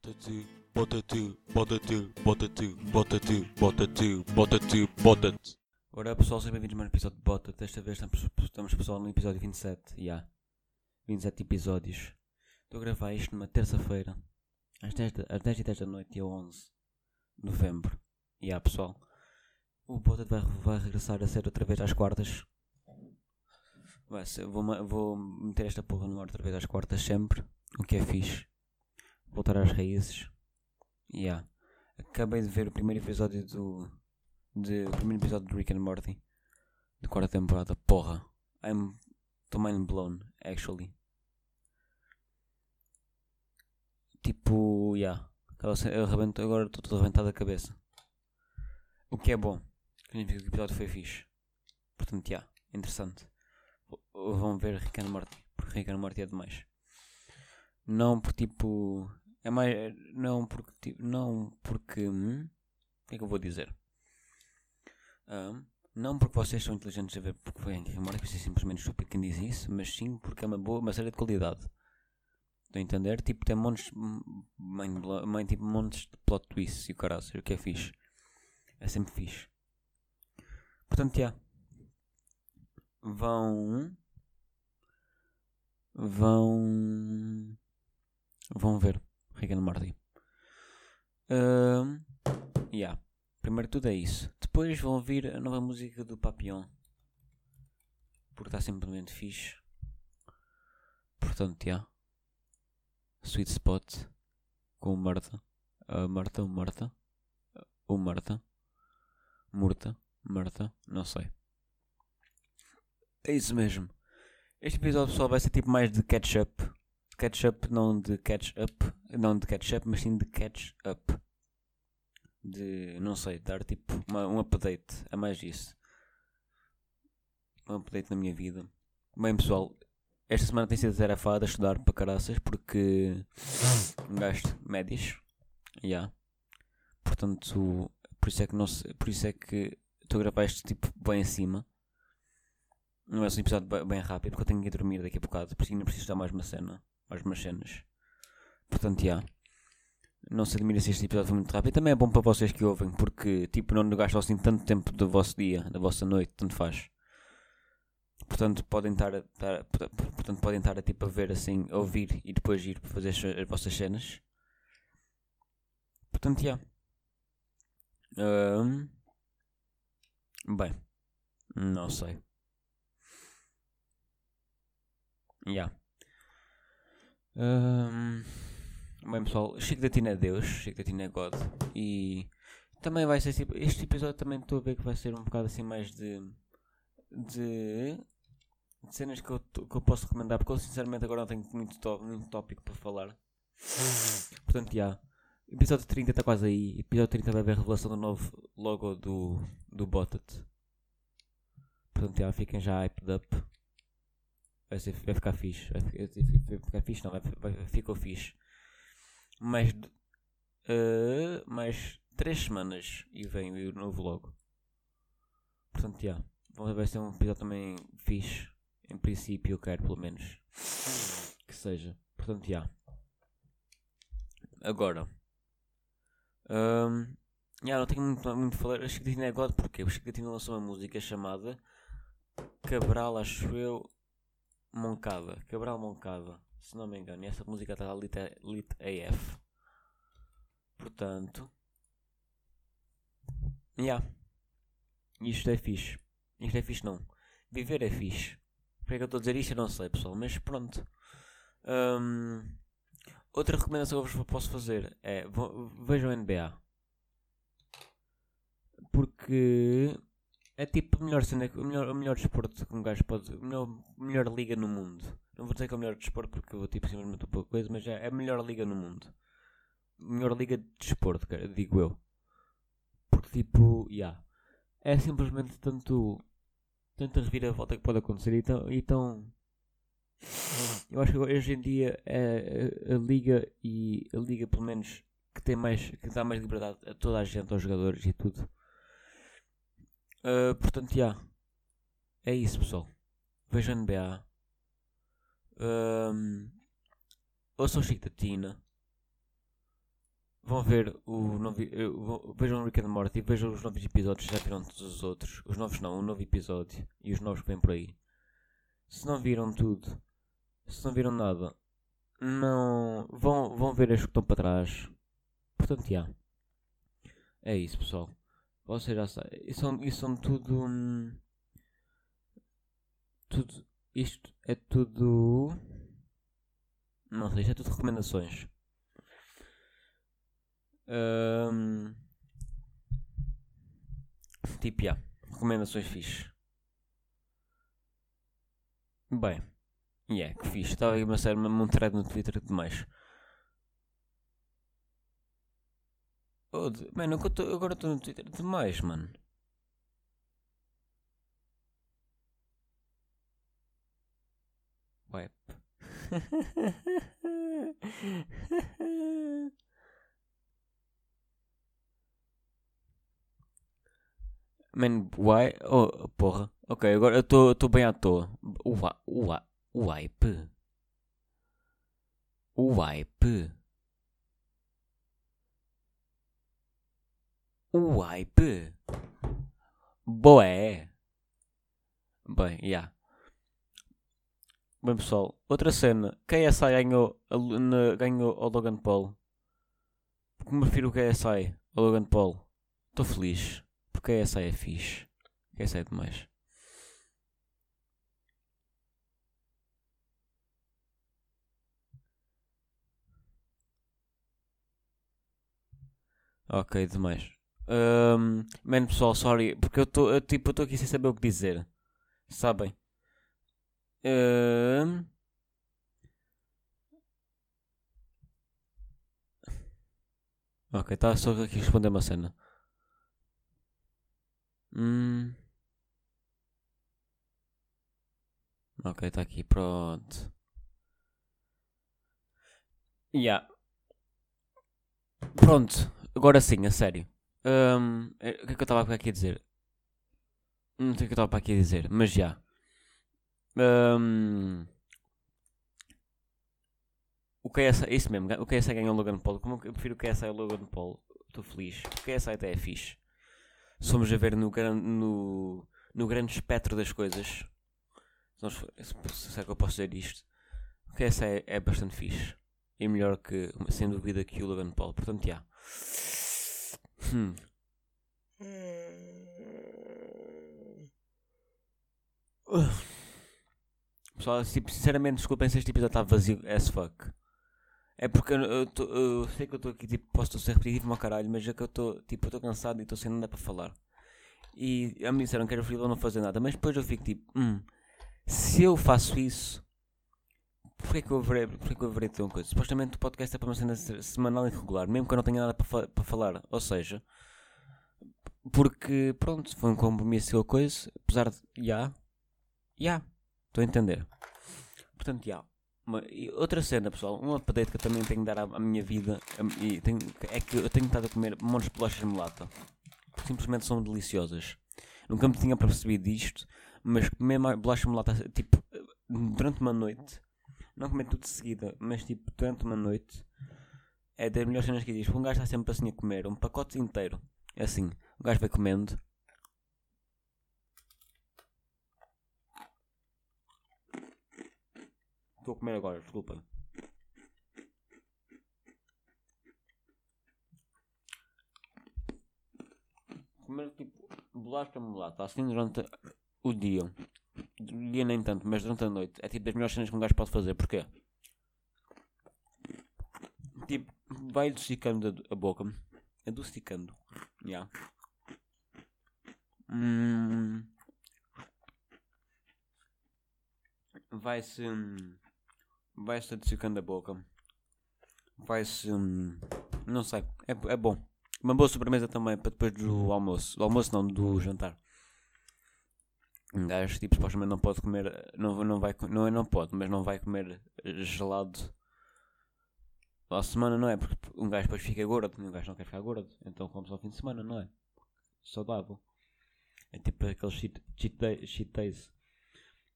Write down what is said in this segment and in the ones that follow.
Bota tu, bota tu, bota tu, bota tu, bota tu, bota tu, bota tu, bota tu. Ora pessoal, sejam bem-vindos a mais um episódio de Bota. Desta vez estamos, pessoal no episódio 27. Já. Yeah. 27 episódios. Estou a gravar isto numa terça-feira. Às 10, da- às 10 e 10 da noite, dia 11 de novembro. Já yeah, pessoal. O Bota vai, vai regressar a ser outra vez às quartas. Vai ser, vou, vou meter esta porra no ar outra vez às quartas sempre. O que é fixe. Voltar às raízes. Yeah. Acabei de ver o primeiro episódio do, de, o primeiro episódio do Rick and Morty de quarta temporada. Porra, I'm tô mind blown, actually. Tipo, yeah, eu arrebento, agora estou todo arrebentado da cabeça. O que é bom, significa que o episódio foi fixe. Portanto, yeah, interessante. Vão ver Rick and Morty, porque Rick and Morty é demais. Não por tipo. É mais. Não porque. Não porque. Hum, o que é que eu vou dizer? Ahm, não porque vocês são inteligentes a ver porque foi Henry Morty, isso é simplesmente estúpido quem diz isso, mas sim porque é uma boa, uma série de qualidade. Estão a entender? Tipo, tem montes, mind- tipo, montes de plot twists e o caralho, o que é fixe. É sempre fixe. Portanto, já. Vão. Vão. Vão ver Rick and Morty. Ahm, yeah. Primeiro tudo é isso. Depois vão ouvir a nova música do Papillon. Porque está simplesmente fixe. Portanto, já. Sweet Spot. Com o Marta. A Marta, o Marta. O Marta. Murta. Marta. Não sei. É isso mesmo. Este episódio pessoal vai ser tipo mais de catch-up. Catch-up, não de catch-up. Não de catch-up, mas sim de catch-up de, não sei, dar tipo uma, um update a mais isso. Um update na minha vida. Bem pessoal, esta semana tem sido tarefada a estudar para caraças porque gasto médias. Já. Portanto, por isso é que não por isso é que estou a gravar este tipo bem acima. Não é um episódio bem, rápido porque eu tenho que ir dormir daqui a bocado, por isso ainda preciso dar mais uma cena, mais umas cenas. Portanto, já. Não se admira se este episódio foi muito rápido. Também é bom para vocês que ouvem, porque tipo, não gastam assim tanto tempo do vosso dia, da vossa noite, tanto faz. Portanto, podem estar a, estar- portanto, podem estar a, tipo, a ver assim, a ouvir e depois ir fazer as, as vossas cenas. Portanto, já. Ahm, bem, não sei. Já. Ahm, Bem pessoal, Chico da Tina é Deus, Chico da Tina é God e também vai ser tipo, este episódio também estou a ver que vai ser um bocado assim mais de de, de cenas que eu, que eu posso recomendar porque eu sinceramente agora não tenho muito, muito tópico para falar. Portanto, já. Episódio 30 está quase aí. Episódio 30 vai haver a revelação do novo logo do, do Bottet. Portanto, já, fiquem já hyped up. Vai, ser, vai ficar fixe. Vai, vai ficar fixe, não, vai, vai, ficou fixe mais, eh, mais 3 semanas e vem o novo logo. Portanto, já. Vai ser um episódio também fixe. Em princípio, eu quero pelo menos que seja. Portanto, já. Agora, hum, já não tenho muito, muito a falar. A da Tina é God porque o Chico da Tina lançou uma música chamada Cabral, acho eu, Moncada. Cabral Moncada, se não me engano. E essa música está lit, lit AF. Portanto, já. Isto é fixe. Isto é fixe, não. Viver é fixe. Por que é eu estou a dizer isto? Eu não sei, pessoal. Mas pronto. Hum, outra recomendação que eu vos posso fazer é vejam NBA. Porque é tipo a melhor cena, o melhor, o melhor desporto que um gajo pode. A melhor, melhor liga no mundo. Não vou dizer que é o melhor desporto porque eu vou tipo simplesmente uma pouca coisa, mas é a melhor liga no mundo. Melhor liga de desporto, cara, digo eu. Porque tipo, yeah, é simplesmente tanto. Tanta reviravolta que pode acontecer e tão, e tão eu acho que hoje em dia é a, a liga e a liga pelo menos que tem mais que dá mais liberdade a toda a gente, aos jogadores e tudo. Ah, portanto, já. É isso pessoal. Vejam NBA. Um, ouçam Chico da Tina. vão ver o novo. eh, Vejam o Rick and Morty, vejam os novos episódios, já viram todos os outros. Os novos não, o novo episódio e os novos que vêm por aí. Se não viram tudo, se não viram nada, não. Vão, vão ver as que estão para trás. Portanto, já. É isso, pessoal. Já sabem. Isso são, isso são tudo. hum, tudo. Isto é tudo. Não sei, isto é tudo recomendações. Hum, tipo, já. Recomendações fixe. Bem. Yeah, que fixe. Estava aí uma série, um thread no Twitter demais. Oh, mano, eu tô- agora estou no Twitter demais, mano. Web. Man, why? Oh, porra. Ok, agora eu estou bem à toa. Wa- o wipe. O wipe. Wipe. Boé. Bem, já. Bem pessoal, outra cena. KSI ganhou, a ganhou ao Logan Paul. Porque me refiro o KSI ao Logan Paul. Estou feliz. Porque KSI é fixe. KSI é demais. Ok, demais. Um, man, pessoal, sorry, porque eu estou tipo, aqui sem saber o que dizer. Sabem? Ahm. Ok, está só aqui a responder uma cena. Hum. Ok, está aqui, pronto. Yeah. Pronto, agora sim, a sério. Hum, eh, o que é que eu estava aqui a dizer? Não sei o que eu estava aqui a dizer, mas já. Hum, o KSI, é isso mesmo, o KSI ganhou o Logan Paul. Como eu prefiro o KSI ao Logan Paul, estou feliz. O KSI até é fixe. Se formos a ver no, no, no grande espectro das coisas, se, é que eu posso dizer isto, o KSI é, é bastante fixe. E melhor que, sem dúvida, que o Logan Paul. Portanto, já. Hum. Pessoal, tipo, sinceramente, desculpem se este episódio está vazio as fuck. É porque eu, eu, tô- eu sei que eu estou aqui, tipo, posso ser repetitivo ao caralho, mas é que eu estou, tipo, eu estou cansado e estou sem nada para falar. E me disseram que era frio não fazer nada, mas depois eu fico tipo, hum, se eu faço isso, porquê que eu haverei, porquê que eu haverei de ter uma coisa? Supostamente o podcast é para uma cena se- semanal e regular, mesmo que eu não tenha nada para, fa- para falar. Ou seja, porque, pronto, foi um compromisso ou coisa, apesar de, já, já, estou a entender. Portanto, já. E outra cena, pessoal, um update que eu também tenho de dar à, à minha vida a- e tenho- é que eu tenho estado a comer montes de bolachas de melata. Simplesmente são deliciosas. Nunca me tinha percebido disto, mas comer mais bolachas de melata, tipo, durante uma noite, não comer tudo de seguida, mas tipo, durante uma noite, é das melhores cenas que existe. Um gajo está sempre assim a comer, um pacote inteiro. É assim, o gajo vai comendo. Estou a comer agora, desculpem. Comer tipo bolacha mulata assim durante o dia. Dia nem tanto, mas durante a noite. É tipo das melhores cenas que um gajo pode fazer. Porquê? Tipo, vai adocicando a, a boca. Adocicando. Yeah. Hum, vai-se. hum, Vai-se adocicando a boca. Vai-se. hum, Não sei. É, é bom. Uma boa sobremesa também para depois do almoço. Do almoço não, do jantar. Um gajo, tipo, supostamente não pode comer. Não, não vai. Não é não pode, mas não vai comer gelado. À semana não é, porque um gajo depois fica gordo. Um gajo não quer ficar gordo. Então come só ao fim de semana, não é? Saudável. É tipo aqueles cheat, cheat, day, cheat days.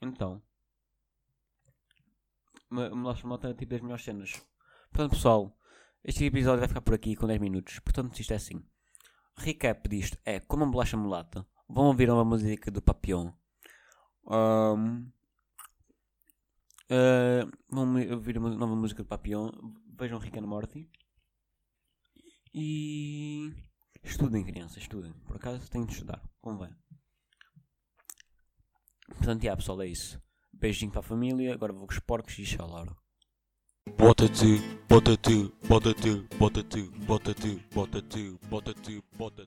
Então. Laxa malta é tipo das melhores cenas. Portanto, pessoal. Este episódio vai ficar por aqui com 10 minutos. Portanto, isto é assim. Recap disto é como uma bolacha mulata. Vão ouvir uma música do Papillon. Um, uh, vão ouvir uma nova música do Papillon. Vejam Rick and Morty. E estudem, crianças, estudem. Por acaso têm de estudar. Convém. Portanto, yeah, pessoal, é isso. Beijinho para a família. Agora vou com os porcos e tchau, Laura. Bota tu, bota tu, bota tu, bota